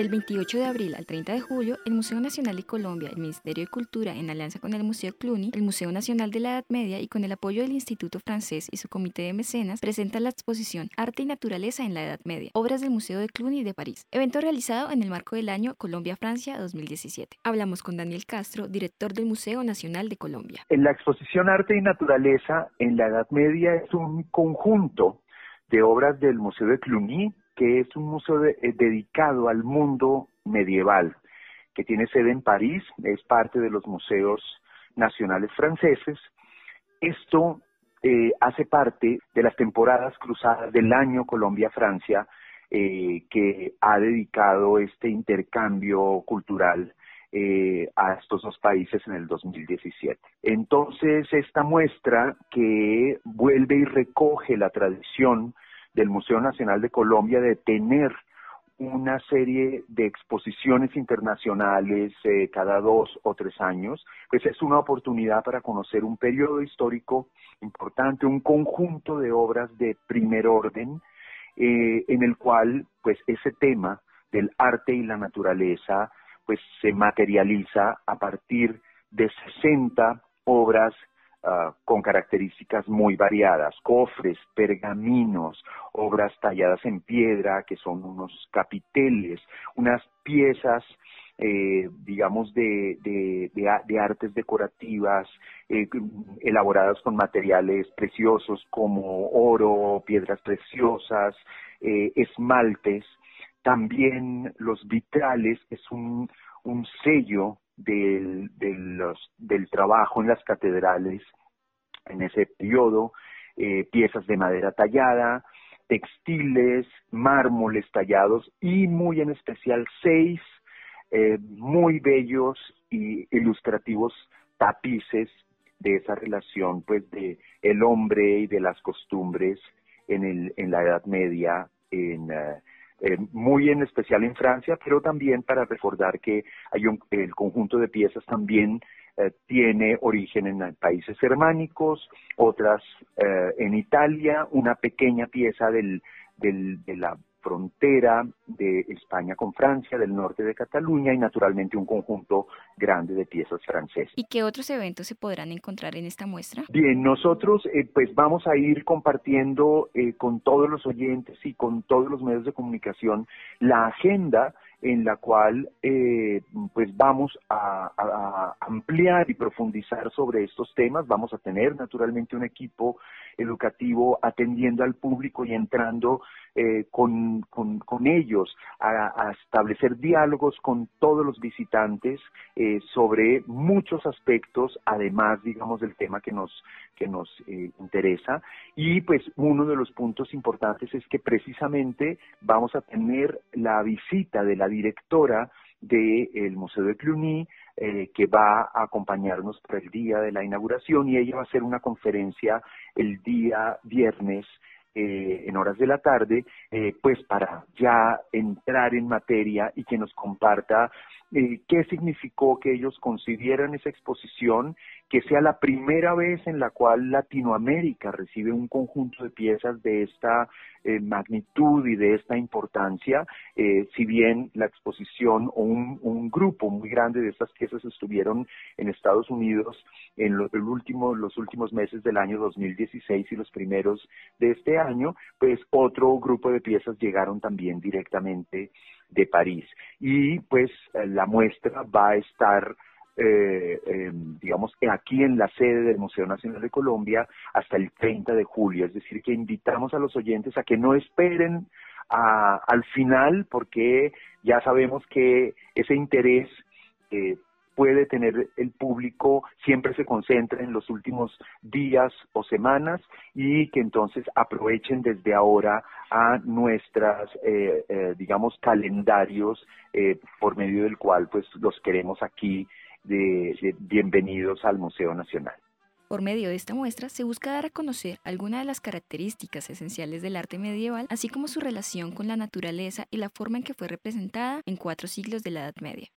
Del 28 de abril al 30 de julio, el Museo Nacional de Colombia, el Ministerio de Cultura, en alianza con el Museo Cluny, el Museo Nacional de la Edad Media y con el apoyo del Instituto Francés y su comité de mecenas, presenta la exposición Arte y Naturaleza en la Edad Media, obras del Museo de Cluny de París, evento realizado en el marco del año Colombia-Francia 2017. Hablamos con Daniel Castro, director del Museo Nacional de Colombia. En la exposición Arte y Naturaleza en la Edad Media es un conjunto de obras del Museo de Cluny que es un museo eh, dedicado al mundo medieval, que tiene sede en París, es parte de los museos nacionales franceses. Esto eh, hace parte de las temporadas cruzadas del año Colombia-Francia, eh, que ha dedicado este intercambio cultural a estos dos países en el 2017. Entonces, esta muestra que vuelve y recoge la tradición del Museo Nacional de Colombia de tener una serie de exposiciones internacionales eh, cada dos o tres años, pues es una oportunidad para conocer un periodo histórico importante, un conjunto de obras de primer orden, eh, en el cual pues ese tema del arte y la naturaleza pues se materializa a partir de 60 obras Ah, con características muy variadas, cofres, pergaminos, obras talladas en piedra, que son unos capiteles, unas piezas eh, digamos, de, artes decorativas eh, elaboradas con materiales preciosos como oro, piedras preciosas, eh, esmaltes. También los vitrales es un, sello del trabajo en las catedrales en ese periodo, eh, piezas de madera tallada, textiles, mármoles tallados y muy en especial seis eh, muy bellos y ilustrativos tapices de esa relación pues de el hombre y de las costumbres en, el, en la Edad Media en, eh, eh, muy en especial en Francia, pero también para recordar que hay un, el conjunto de piezas también eh, tiene origen en países germánicos, otras eh, en Italia, una pequeña pieza del, del, de la frontera de España con Francia, del norte de Cataluña y naturalmente un conjunto grande de piezas francesas. ¿Y qué otros eventos se podrán encontrar en esta muestra? Bien, nosotros eh, pues vamos a ir compartiendo eh, con todos los oyentes y con todos los medios de comunicación la agenda en la cual eh, pues vamos a, ampliar y profundizar sobre estos temas. Vamos a tener naturalmente un equipo educativo atendiendo al público y entrando eh, con, con, ellos a, establecer diálogos con todos los visitantes eh, sobre muchos aspectos, además, digamos, del tema que nos, que nos eh, interesa. Y pues uno de los puntos importantes es que precisamente vamos a tener la visita de la directora del Museo de Cluny, que va a acompañarnos para el día de la inauguración y ella va a hacer una conferencia el día viernes eh, en horas de la tarde, eh, pues para ya entrar en materia y que nos comparta eh, qué significó que ellos concibieran esa exposición, que sea la primera vez en la cual Latinoamérica recibe un conjunto de piezas de esta eh, magnitud y de esta importancia, si bien la exposición o un, grupo muy grande de estas piezas estuvieron en Estados Unidos en lo, el los últimos meses del año 2016 y los primeros de este año, pues otro grupo de piezas llegaron también directamente de París. Y pues eh, la muestra va a estar, eh, digamos, aquí en la sede del Museo Nacional de Colombia hasta el 30 de julio. Es decir, que invitamos a los oyentes a que no esperen al final, porque ya sabemos que ese interés eh, puede tener el público siempre se concentra en los últimos días o semanas y que entonces aprovechen desde ahora a nuestras, eh, eh, digamos, calendarios eh, por medio del cual pues los queremos aquí de, bienvenidos al Museo Nacional. Por medio de esta muestra se busca dar a conocer algunas de las características esenciales del arte medieval, así como su relación con la naturaleza y la forma en que fue representada en cuatro siglos de la Edad Media.